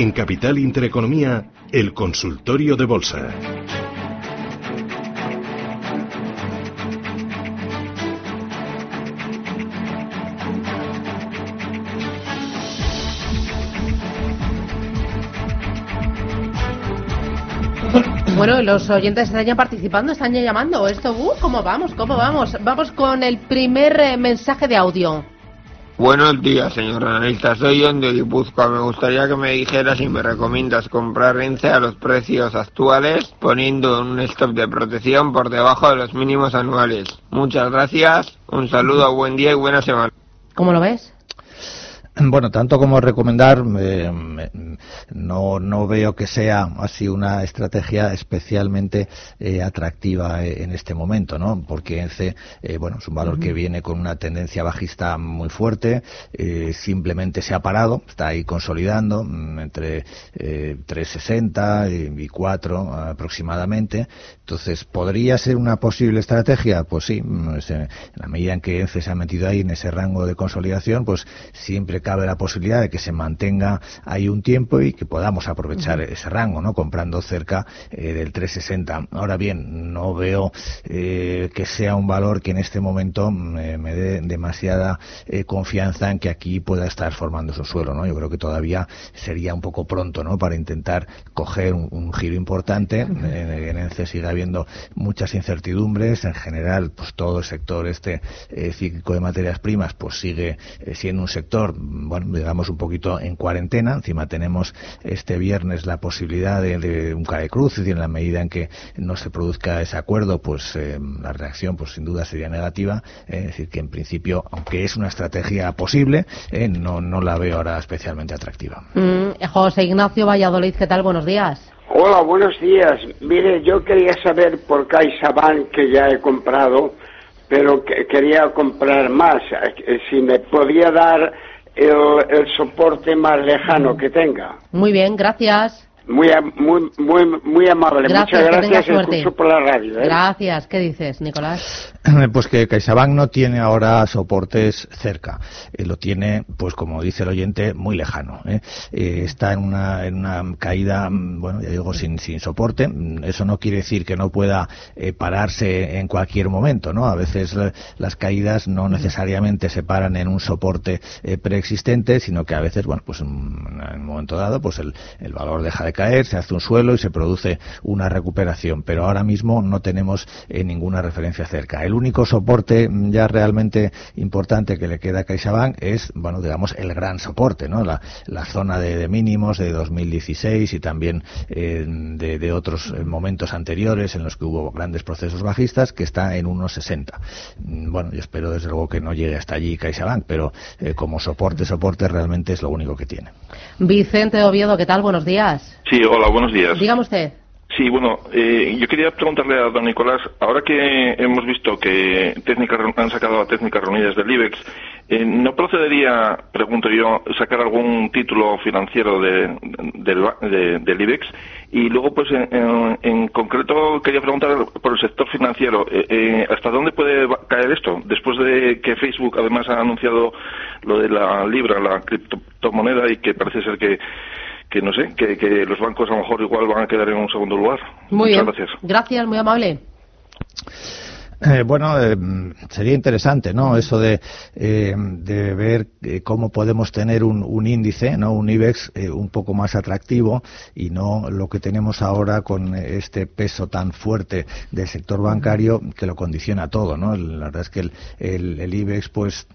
En Capital Intereconomía, el consultorio de bolsa. Bueno, los oyentes están ya participando, están ya llamando. Esto, uh, ¿cómo vamos? ¿Cómo vamos? Vamos con el primer eh, mensaje de audio. Buenos días, señor analista. Soy John de Guipúzcoa. Me gustaría que me dijeras si me recomiendas comprar ENCE a los precios actuales, poniendo un stop de protección por debajo de los mínimos anuales. Muchas gracias, un saludo, buen día y buena semana. ¿Cómo lo ves? Bueno, tanto como recomendar, eh, no, no veo que sea así una estrategia especialmente eh, atractiva eh, en este momento, ¿no? Porque ENCE, bueno, es un valor que viene con una tendencia bajista muy fuerte, simplemente se ha parado, está ahí consolidando entre mm, entre 3,60 y 4 aproximadamente. Entonces, ¿podría ser una posible estrategia? Pues sí, mm, en la medida en que ENCE se ha metido ahí en ese rango de consolidación, pues siempre cabe la posibilidad de que se mantenga ahí un tiempo y que podamos aprovechar ese rango, ¿no? Comprando cerca eh, del 360. Ahora bien, no veo eh, que sea un valor que en este momento mm, eh, me dé demasiada confianza en que aquí pueda estar formando su suelo, ¿no? Yo creo que todavía sería un poco pronto, ¿no? Para intentar coger un, giro importante. En, ENCE sigue habiendo muchas incertidumbres. En general, pues todo el sector este cíclico de materias primas, pues sigue siendo un sector bueno, digamos un poquito en cuarentena. Encima tenemos este viernes la posibilidad de, un cae cruz, y en la medida en que no se produzca ese acuerdo, pues eh, la reacción, pues sin duda sería negativa. es decir, que en principio, aunque es una estrategia posible, eh, no, no la veo ahora especialmente atractiva. Mm, José Ignacio Valladolid, ¿qué tal? Buenos días. Hola, buenos días. Mire, yo quería saber por CaixaBank que ya he comprado, pero que quería comprar más. Eh, si me podía dar el, soporte más lejano que tenga. Muy bien, gracias. Muy, muy, muy, muy amable. Muchas gracias. Por la radio. ¿eh? Gracias. ¿Qué dices, Nicolás? Pues que CaixaBank no tiene ahora soportes cerca. Eh, lo tiene, pues como dice el oyente, muy lejano. ¿eh? está en una, en una caída, bueno, ya digo, sin, sin soporte. Eso no quiere decir que no pueda pararse en cualquier momento, ¿no? A veces las caídas no necesariamente se paran en un soporte preexistente, sino que a veces, bueno, pues en, un momento dado, pues el, el valor deja de caer, se hace un suelo y se produce una recuperación, pero ahora mismo no tenemos eh, ninguna referencia cerca. El único soporte ya realmente importante que le queda a CaixaBank es, bueno, digamos, el gran soporte, ¿no? La, zona de, mínimos de 2016 y también eh, de, otros eh, momentos anteriores en los que hubo grandes procesos bajistas, que está en 1,60. Mm, bueno, yo espero desde luego que no llegue hasta allí CaixaBank, pero como soporte, soporte realmente es lo único que tiene. Vicente Oviedo, ¿qué tal? Buenos días. Sí, hola, buenos días. Dígame usted. Sí, bueno, eh, yo quería preguntarle a don Nicolás, ahora que hemos visto que han sacado la técnica reunidas del IBEX, eh, ¿no procedería, pregunto yo, sacar algún título financiero de, del IBEX? Y luego, pues, en, concreto, quería preguntar por el sector financiero, eh, ¿hasta dónde puede caer esto? Después de que Facebook, además, ha anunciado lo de la libra, la criptomoneda, y que parece ser que que no sé, que, que, los bancos a lo mejor igual van a quedar en un segundo lugar. Muy Muchas bien. gracias. Gracias, muy amable. Eh, bueno, eh, sería interesante, ¿no? Eso de, eh, de ver cómo podemos tener un, un, índice, ¿no? Un IBEX un poco más atractivo y no lo que tenemos ahora con este peso tan fuerte del sector bancario que lo condiciona todo, ¿no? La verdad es que el, el, IBEX, pues,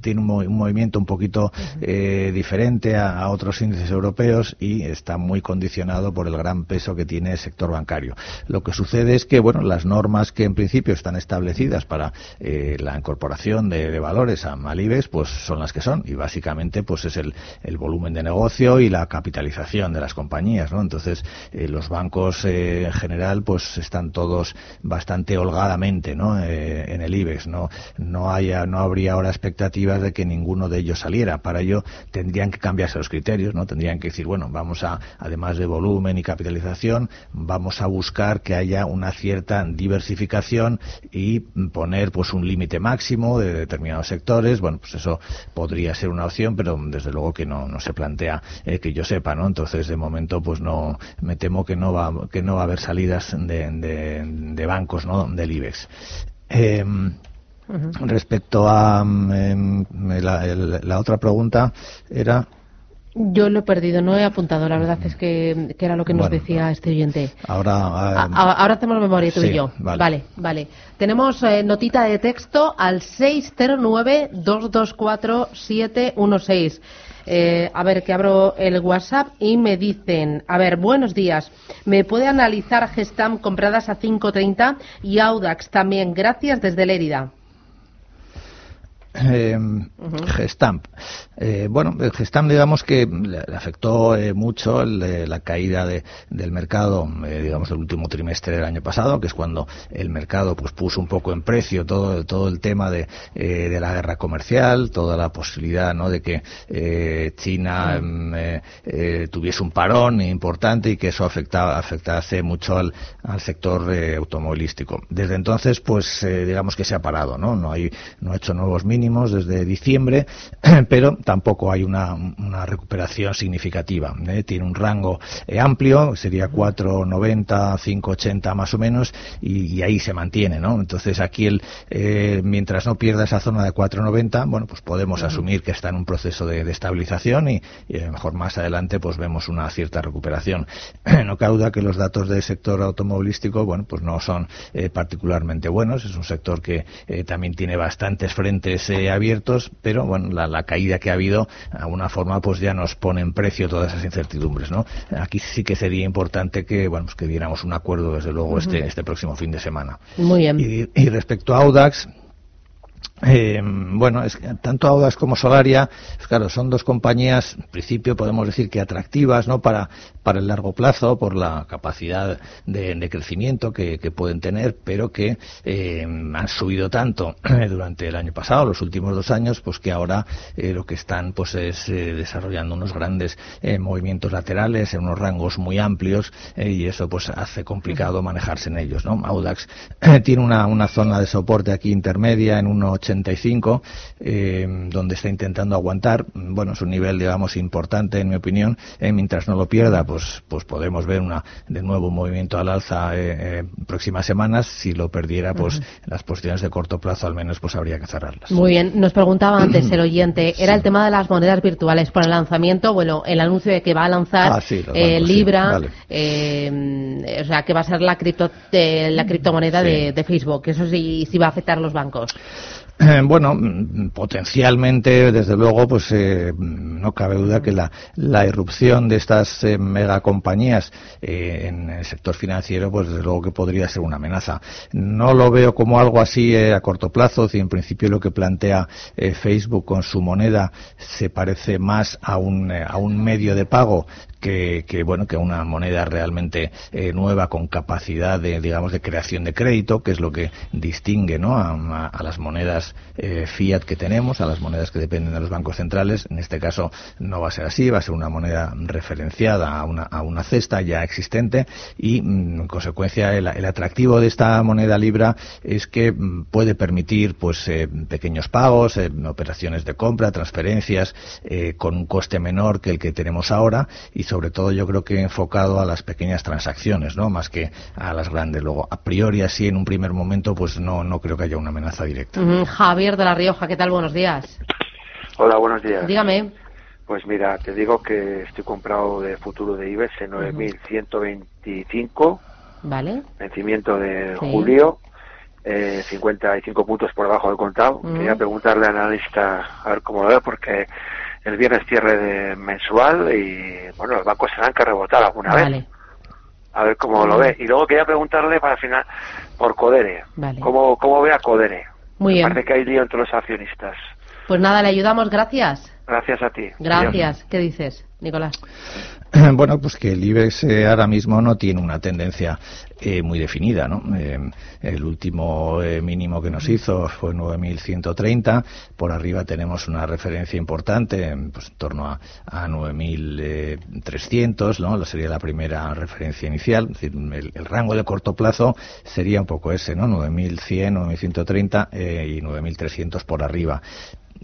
tiene un, movimiento un poquito diferente a, a, otros índices europeos y está muy condicionado por el gran peso que tiene el sector bancario. Lo que sucede es que, bueno, las normas que en principio están establecidas para eh, la incorporación de, valores a Malibes, pues son las que son y básicamente pues es el, volumen de negocio y la capitalización de las compañías, ¿no? Entonces eh, los bancos eh, en general pues están todos bastante holgadamente, ¿no? en el IBEX, no no haya no habría ahora expectativas de que ninguno de ellos saliera. Para ello tendrían que cambiarse los criterios, ¿no? Tendrían que decir bueno vamos a además de volumen y capitalización vamos a buscar que haya una cierta diversificación y poner pues un límite máximo de determinados sectores, bueno, pues eso podría ser una opción, pero desde luego que no, no se plantea eh, que yo sepa, ¿no? Entonces, de momento, pues no, me temo que no va, que no va a haber salidas de, de, bancos, ¿no? Del IBEX. Em, respecto a em, la otra pregunta era yo lo he perdido, no he apuntado. La verdad es que, era lo que nos decía este oyente. Ahora, ahora hacemos memoria tú y yo. Vale, vale. Tenemos eh, notita de texto al 609-224-716. Eh, a ver, que abro el WhatsApp y me dicen, a ver, buenos días, ¿me puede analizar Gestam compradas a 5.30 y Audax también? Gracias desde Lérida. Eh, Gestamp. Eh, bueno, el Gestamp digamos que le, afectó eh, mucho la caída de, del mercado, eh, digamos, el último trimestre del año pasado, que es cuando el mercado pues puso un poco en precio todo, todo el tema de, de la guerra comercial, toda la posibilidad ¿no? de que China mm, tuviese un parón importante y que eso afectaba, afectase mucho al, al sector automovilístico. Desde entonces, pues digamos que se ha parado, ¿no? No, hay, no ha hecho nuevos mínimos desde diciembre, pero tampoco hay una, recuperación significativa. ¿eh? Tiene un rango eh, amplio, sería 4,90, 5,80 más o menos, y, ahí se mantiene, ¿no? Entonces aquí, el, eh, mientras no pierda esa zona de 4,90, bueno, pues podemos asumir que está en un proceso de, estabilización y, a lo mejor más adelante pues vemos una cierta recuperación. no cabe duda que los datos del sector automovilístico, bueno, pues no son particularmente buenos. Es un sector que también tiene bastantes frentes abiertos, pero bueno, la, caída que ha habido, de alguna forma, pues ya nos pone en precio todas esas incertidumbres, ¿no? Aquí sí que sería importante que, bueno, pues que diéramos un acuerdo, desde luego, este, este próximo fin de semana. Muy bien. Y, y respecto a Audax, eh, bueno, es que tanto Audax como Solaria, pues claro, son dos compañías, en principio podemos decir que atractivas, ¿no? Para, para el largo plazo, por la capacidad de, crecimiento que, pueden tener, pero que eh, han subido tanto durante el año pasado, los últimos dos años, pues que ahora eh, lo que están, pues es eh, desarrollando unos grandes movimientos laterales en unos rangos muy amplios y eso, pues hace complicado manejarse en ellos, ¿no? Audax tiene una, una zona de soporte aquí intermedia en 1,80 eh, donde está intentando aguantar. Bueno, es un nivel, digamos, importante, en mi opinión. Eh, mientras no lo pierda, pues, pues podemos ver una, de nuevo un movimiento al alza eh, eh próximas semanas. Si lo perdiera, pues las posiciones de corto plazo, al menos, pues habría que cerrarlas. Muy bien. Nos preguntaba antes el oyente, era el tema de las monedas virtuales por el lanzamiento, bueno, el anuncio de que va a lanzar ah, eh, Libra, eh, o sea, que va a ser la cripto, la criptomoneda de, de, Facebook. Eso sí, sí va a afectar a los bancos. Eh, bueno, potencialmente, desde luego, pues eh, no cabe duda que la, irrupción de estas eh, megacompañías en el sector financiero, pues desde luego que podría ser una amenaza. No lo veo como algo así a corto plazo, si en principio lo que plantea Facebook con su moneda se parece más a un, a un medio de pago que, bueno que una moneda realmente eh, nueva con capacidad de digamos de creación de crédito que es lo que distingue ¿no? a, las monedas eh, fiat que tenemos a las monedas que dependen de los bancos centrales en este caso no va a ser así va a ser una moneda referenciada a una, a una cesta ya existente y mm, en consecuencia el, atractivo de esta moneda libra es que mm, puede permitir pues eh, pequeños pagos operaciones de compra transferencias con un coste menor que el que tenemos ahora sobre todo yo creo que enfocado a las pequeñas transacciones, ¿no? Más que a las grandes. Luego, a priori así en un primer momento, pues no, no creo que haya una amenaza directa. Javier de la Rioja, ¿qué tal? Buenos días. Hola, buenos días. Dígame. Pues mira, te digo que estoy comprado de futuro de IBEX en 9.125. Vale. Vencimiento de julio. Eh, 55 puntos por debajo del contado. Quería preguntarle al analista a ver cómo lo ve, porque el viernes cierre de mensual y bueno, los bancos serán que rebotar alguna vez. A ver cómo lo ve. Y luego quería preguntarle para final por Codere. ¿Cómo, ¿Cómo ve a Codere? Muy bien. Parece que hay lío entre los accionistas. Pues nada, le ayudamos, gracias. Gracias a ti. Gracias. ¿Qué dices, Nicolás? Bueno, pues que el IBEX eh, ahora mismo no tiene una tendencia eh, muy definida, ¿no? Eh, el último mínimo que nos hizo fue 9.130, por arriba tenemos una referencia importante, pues en torno a, a 9.300, ¿no? Sería la primera referencia inicial, el, el, rango de corto plazo sería un poco ese, ¿no? 9.100, 9.130 y 9.300 por arriba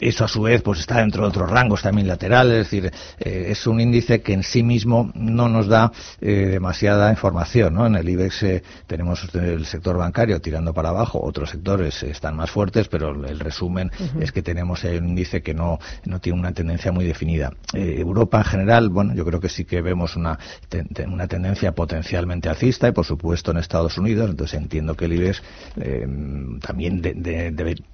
eso a su vez pues está dentro de otros rangos también laterales, es decir, eh, es un índice que en sí mismo no nos da eh, demasiada información, ¿no? En el IBEX eh, tenemos el sector bancario tirando para abajo, otros sectores están más fuertes, pero el resumen es que tenemos un índice que no, no tiene una tendencia muy definida. Europa en general, bueno, yo creo que sí que vemos una, una tendencia potencialmente alcista y por supuesto en Estados Unidos, entonces entiendo que el IBEX también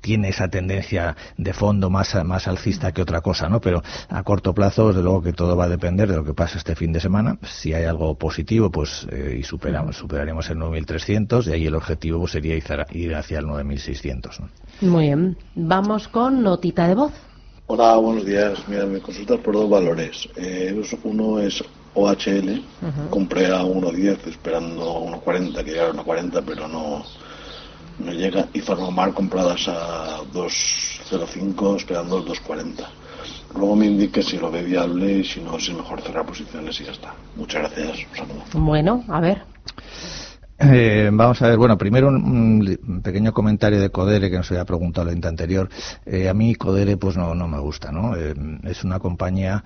tiene esa tendencia de fondo más, más alcista que otra cosa, ¿no? Pero a corto plazo, desde luego que todo va a depender de lo que pase este fin de semana. Si hay algo positivo, pues eh, y superamos, superaremos el 9.300 y ahí el objetivo pues, sería ir hacia el 9.600. Muy bien. Vamos con notita de voz. Hola, buenos días. Mira, me consultas por dos valores. Eh, uno es OHL, compré a 1.10 esperando 1.40, que llegara a 1.40, pero no, no llega. Y Farmamar compradas a 2.05 esperando el 2.40. Luego me indique si lo ve viable y si no, si es mejor cerrar posiciones y ya está. Muchas gracias. Un saludo. Bueno, a ver. Eh, vamos a ver, bueno, primero un, pequeño comentario de Codere que nos había preguntado ente anterior. Eh, a mí Codere pues no, no me gusta, ¿no? Eh, es una compañía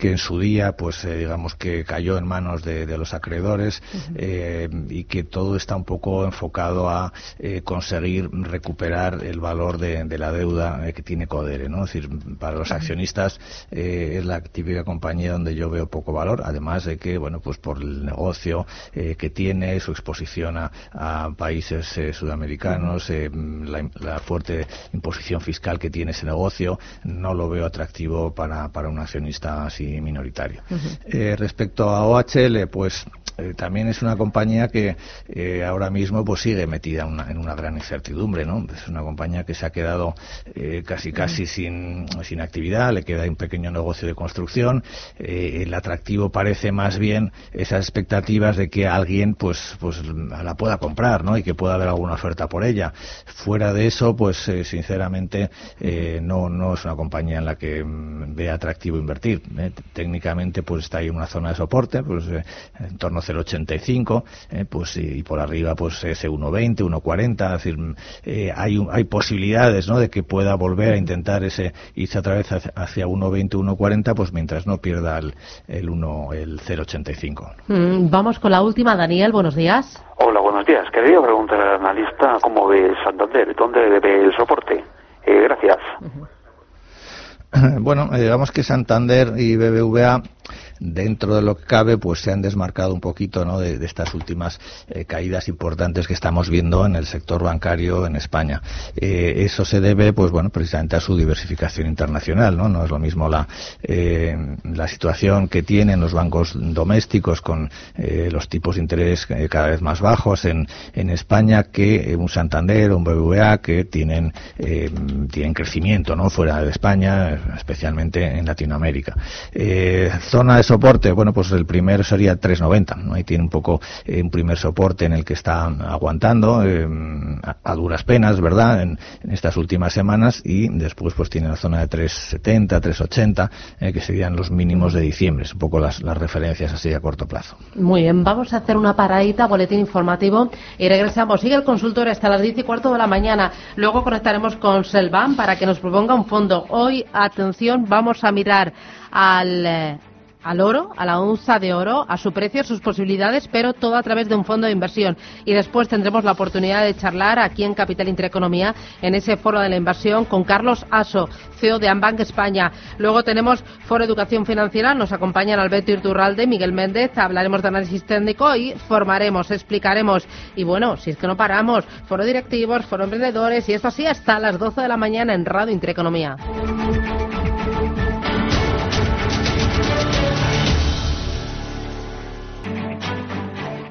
que en su día, pues eh, digamos que cayó en manos de, los acreedores eh, y que todo está un poco enfocado a eh, conseguir recuperar el valor de, la deuda que tiene Codere, ¿no? Es decir, para los accionistas es la típica compañía donde yo veo poco valor, además de que, bueno, pues por el negocio que tiene, su exposición a, países sudamericanos, la, fuerte imposición fiscal que tiene ese negocio, no lo veo atractivo para, para un accionista así minoritario. Eh, respecto a OHL, pues eh, también es una compañía que eh, ahora mismo pues sigue metida en una gran incertidumbre, ¿no? Es una compañía que se ha quedado casi casi sin, sin actividad, le queda un pequeño negocio de construcción. el atractivo parece más bien esas expectativas de que alguien pues pues la pueda comprar, ¿no? Y que pueda haber alguna oferta por ella. Fuera de eso, pues sinceramente no no es una compañía en la que mm, vea atractivo invertir técnicamente pues está ahí en una zona de soporte, pues eh, en torno a 0,85, eh, pues y, por arriba pues ese 1,20, 1,40, es decir, eh, hay, hay posibilidades, ¿no? De que pueda volver a intentar ese irse otra vez hacia 1,20, 1,40, pues mientras no pierda el, el 1, el 0,85. Mm, vamos con la última, Daniel, buenos días. Hola, buenos días. Quería preguntar al analista cómo ve Santander, dónde debe el soporte. gracias. Bueno, digamos que Santander y BBVA dentro de lo que cabe, pues se han desmarcado un poquito ¿no? de, estas últimas eh, caídas importantes que estamos viendo en el sector bancario en España. Eh, eso se debe, pues bueno, precisamente a su diversificación internacional, ¿no? No es lo mismo la, eh, la situación que tienen los bancos domésticos con los tipos de interés cada vez más bajos en, España que un Santander o un BBVA que tienen, tienen crecimiento, ¿no? Fuera de España, especialmente en Latinoamérica. zona soporte, bueno, pues el primero sería 390, ¿no? Ahí tiene un poco eh, un primer soporte en el que está aguantando eh, a, duras penas, ¿verdad? En, estas últimas semanas y después pues tiene la zona de 370, 380, eh, que serían los mínimos de diciembre, es un poco las, referencias así a corto plazo. Muy bien, vamos a hacer una paradita, boletín informativo y regresamos. Sigue el consultor hasta las 10 y cuarto de la mañana. Luego conectaremos con Selvan para que nos proponga un fondo. Hoy, atención, vamos a mirar al al oro, a la onza de oro, a su precio, sus posibilidades, pero todo a través de un fondo de inversión. Y después tendremos la oportunidad de charlar aquí en Capital Intereconomía, en ese foro de la inversión, con Carlos Aso, CEO de Ambank España. Luego tenemos Foro Educación Financiera, nos acompañan Alberto Irturralde, Miguel Méndez, hablaremos de análisis técnico y formaremos, explicaremos. Y bueno, si es que no paramos, Foro Directivos, Foro Emprendedores y esto así hasta las 12 de la mañana en Radio Intereconomía.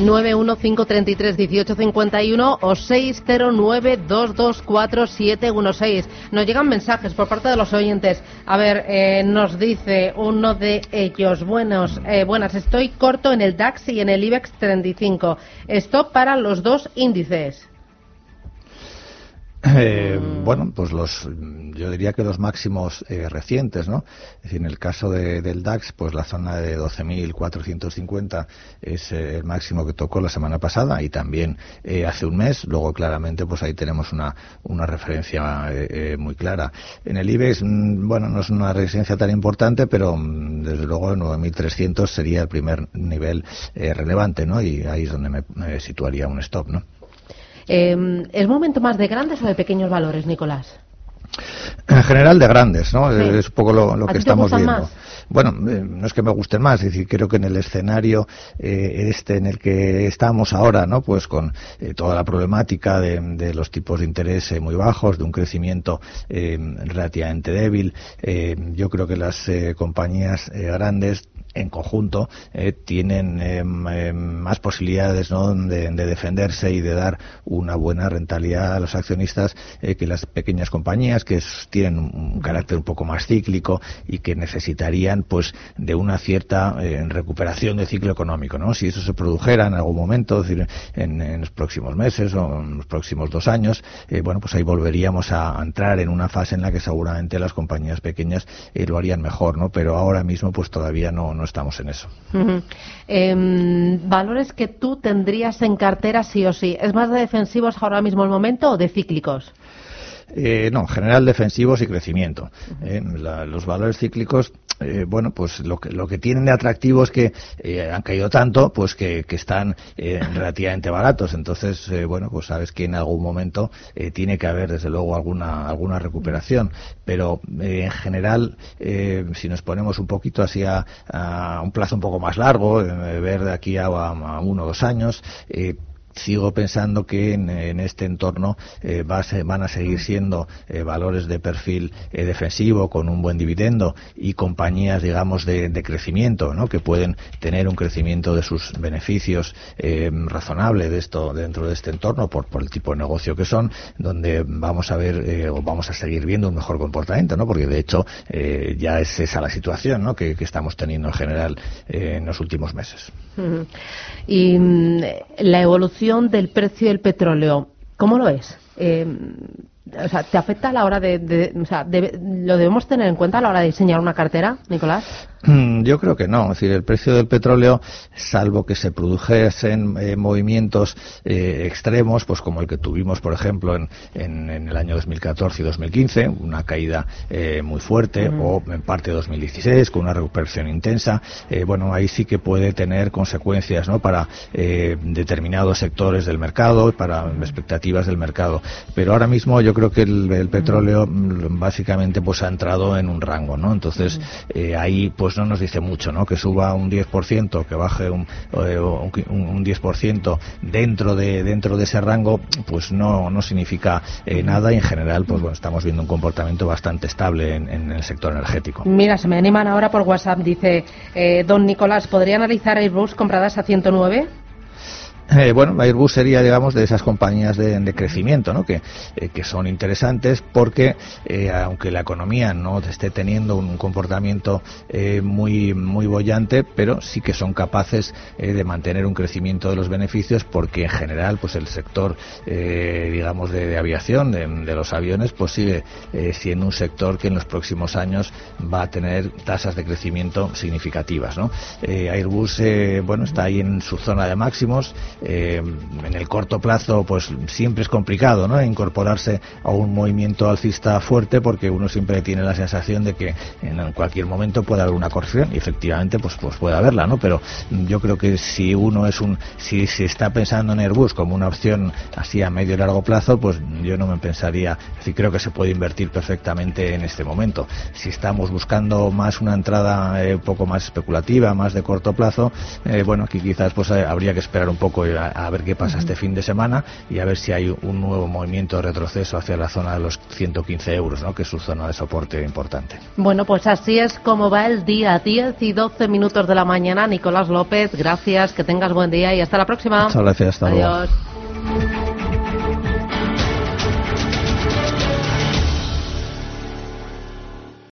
915331851 o 609224716. Nos llegan mensajes por parte de los oyentes. A ver, eh, nos dice uno de ellos, buenos, eh, buenas, estoy corto en el DAX y en el IBEX 35. Esto para los dos índices. Eh, bueno, pues los, yo diría que los máximos eh, recientes, ¿no? Es decir, en el caso del DAX, pues la zona de 12.450 es eh, el máximo que tocó la semana pasada y también hace un mes. Luego, claramente, pues ahí tenemos una, una referencia muy clara. En el IBEX, mm, bueno, no es una resistencia tan importante, pero mm, desde luego 9.300 sería el primer nivel relevante, ¿no? Y ahí es donde me situaría un stop, ¿no? Eh, ¿Es momento más de grandes o de pequeños valores, Nicolás? En general de grandes, ¿no? Es un poco lo, que estamos viendo. Bueno, eh, no es que me gusten más, es decir, creo que en el escenario eh, este en el que estamos ahora, ¿no? Pues con eh, toda la problemática de, los tipos de interés muy bajos, de un crecimiento relativamente débil, yo creo que las compañías grandes en conjunto eh, tienen eh, eh, más posibilidades ¿no? de, defenderse y de dar una buena rentabilidad a los accionistas que las pequeñas compañías que tienen un, carácter un poco más cíclico y que necesitarían pues de una cierta recuperación del ciclo económico ¿no? si eso se produjera en algún momento decir, en, los próximos meses o en los próximos dos años bueno pues ahí volveríamos a entrar en una fase en la que seguramente las compañías pequeñas lo harían mejor ¿no? pero ahora mismo pues todavía no no estamos en eso. Em, ¿Valores que tú tendrías en cartera sí o sí? ¿Es más de defensivos ahora mismo el momento o de cíclicos? Eh, no, en general defensivos y crecimiento. Eh, los valores cíclicos, eh, bueno, pues lo que, lo que tienen de atractivo es que han caído tanto, pues que, están relativamente baratos. Entonces, bueno, pues sabes que en algún momento tiene que haber, desde luego, alguna, alguna recuperación. Pero en general, si nos ponemos un poquito así a, un plazo un poco más largo, ver de aquí a, a uno o dos años, sigo pensando que en, este entorno eh, van a seguir siendo eh, valores de perfil eh, defensivo con un buen dividendo y compañías, digamos, de, crecimiento, ¿no? que pueden tener un crecimiento de sus beneficios razonable de esto dentro de este entorno por, por, el tipo de negocio que son, donde vamos a ver o vamos a seguir viendo un mejor comportamiento, ¿no? porque de hecho ya es esa la situación ¿no? que, estamos teniendo en general en los últimos meses. Y mm, la evolución del precio del petróleo, ¿cómo lo es? Eh, o sea, ¿te afecta a la hora de, o sea, ¿lo debemos tener en cuenta a la hora de diseñar una cartera, Nicolás? Mm, yo creo que no. Es decir, el precio del petróleo, salvo que se produjesen eh, movimientos eh, extremos, pues como el que tuvimos, por ejemplo, en, en, el año 2014 y 2015, una caída eh, muy fuerte, o en parte de 2016, con una recuperación intensa, bueno, ahí sí que puede tener consecuencias ¿no? para determinados sectores del mercado, para expectativas del mercado. Pero ahora mismo yo creo que el, petróleo mm, básicamente pues ha entrado en un rango, ¿no? Entonces, ahí pues no nos dice mucho, ¿no? Que suba un 10%, que baje un, eh, un, 10% dentro de, dentro de ese rango, pues no, no significa eh, nada y en general, pues bueno, estamos viendo un comportamiento bastante estable en, el sector energético. Mira, se me animan ahora por WhatsApp, dice eh, don Nicolás, ¿podría analizar Airbus compradas a 109? Eh, bueno, Airbus sería, digamos, de esas compañías de, crecimiento, ¿no? Que, eh, que, son interesantes porque, eh, aunque la economía no esté teniendo un comportamiento muy, muy bollante, pero sí que son capaces de mantener un crecimiento de los beneficios porque, en general, pues el sector, digamos, de, aviación, de, los aviones, pues sigue siendo un sector que en los próximos años va a tener tasas de crecimiento significativas, ¿no? Airbus, bueno, está ahí en su zona de máximos, eh, en el corto plazo pues siempre es complicado ¿no? incorporarse a un movimiento alcista fuerte porque uno siempre tiene la sensación de que en cualquier momento puede haber una corrección y efectivamente pues, pues puede haberla ¿no? pero yo creo que si uno es un si se está pensando en Airbus como una opción así a medio y largo plazo pues yo no me pensaría es creo que se puede invertir perfectamente en este momento si estamos buscando más una entrada eh, un poco más especulativa más de corto plazo eh, bueno aquí quizás pues habría que esperar un poco a, ver qué pasa este fin de semana y a ver si hay un nuevo movimiento de retroceso hacia la zona de los 115 euros, ¿no? que es su zona de soporte importante. Bueno, pues así es como va el día, 10 y 12 minutos de la mañana. Nicolás López, gracias, que tengas buen día y hasta la próxima. Muchas gracias, hasta Adiós.